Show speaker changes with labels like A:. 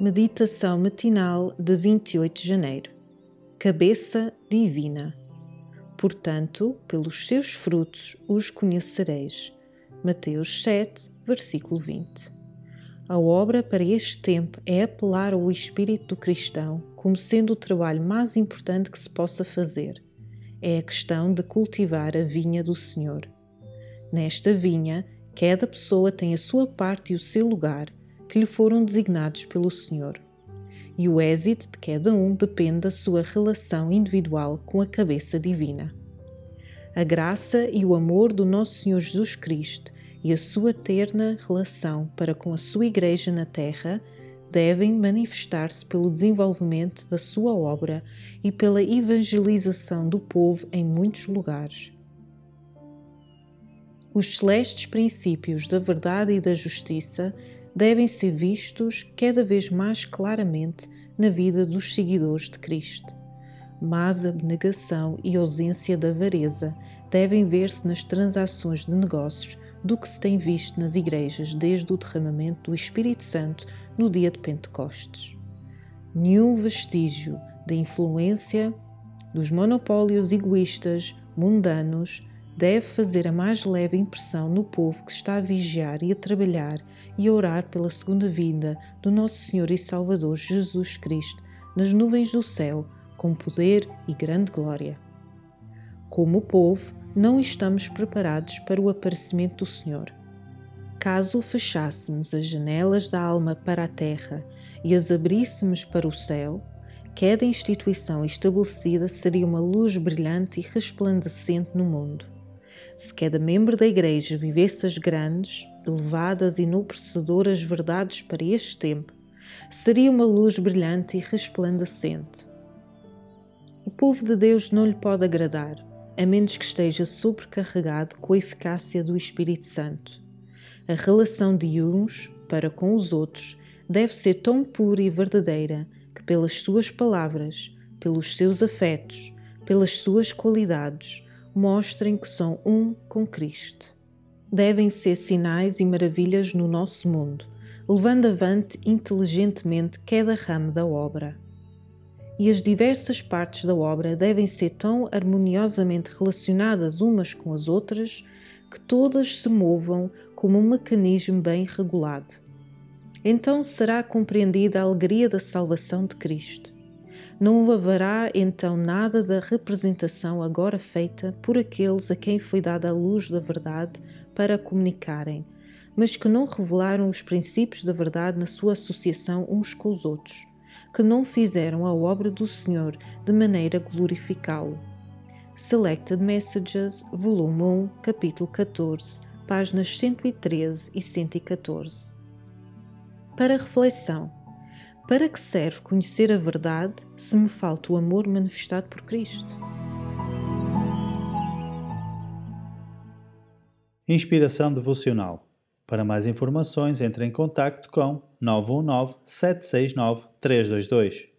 A: Meditação matinal de 28 de janeiro. Cabeça divina. Portanto, pelos seus frutos os conhecereis. Mateus 7, versículo 20. A obra para este tempo é apelar ao espírito do cristão como sendo o trabalho mais importante que se possa fazer. É a questão de cultivar a vinha do Senhor. Nesta vinha, cada pessoa tem a sua parte e o seu lugar que lhe foram designados pelo Senhor. E o êxito de cada um depende da sua relação individual com a cabeça divina. A graça e o amor do nosso Senhor Jesus Cristo e a sua terna relação para com a sua Igreja na Terra devem manifestar-se pelo desenvolvimento da sua obra e pela evangelização do povo em muitos lugares. Os celestes princípios da verdade e da justiça devem ser vistos cada vez mais claramente na vida dos seguidores de Cristo. Mas a abnegação e ausência da avareza devem ver-se nas transações de negócios do que se tem visto nas igrejas desde o derramamento do Espírito Santo no dia de Pentecostes. Nenhum vestígio da influência dos monopólios egoístas, mundanos, deve fazer a mais leve impressão no povo que está a vigiar e a trabalhar e a orar pela segunda vinda do nosso Senhor e Salvador Jesus Cristo nas nuvens do céu, com poder e grande glória. Como povo, não estamos preparados para o aparecimento do Senhor. Caso fechássemos as janelas da alma para a terra e as abríssemos para o céu, cada instituição estabelecida seria uma luz brilhante e resplandecente no mundo. Se cada membro da Igreja vivesse as grandes, elevadas e enobrecedoras verdades para este tempo, seria uma luz brilhante e resplandecente. O povo de Deus não lhe pode agradar, a menos que esteja sobrecarregado com a eficácia do Espírito Santo. A relação de uns para com os outros deve ser tão pura e verdadeira que, pelas suas palavras, pelos seus afetos, pelas suas qualidades, mostrem que são um com Cristo. Devem ser sinais e maravilhas no nosso mundo, levando avante inteligentemente cada ramo da obra. E as diversas partes da obra devem ser tão harmoniosamente relacionadas umas com as outras que todas se movam como um mecanismo bem regulado. Então será compreendida a alegria da salvação de Cristo não haverá então nada da representação agora feita por aqueles a quem foi dada a luz da verdade para comunicarem, mas que não revelaram os princípios da verdade na sua associação uns com os outros, que não fizeram a obra do Senhor de maneira a glorificá-lo. Selected Messages, volume 1, capítulo 14, páginas 113 e 114. Para reflexão, para que serve conhecer a verdade se me falta o amor manifestado por Cristo?
B: Inspiração devocional. Para mais informações, entre em contato com 919 769 322.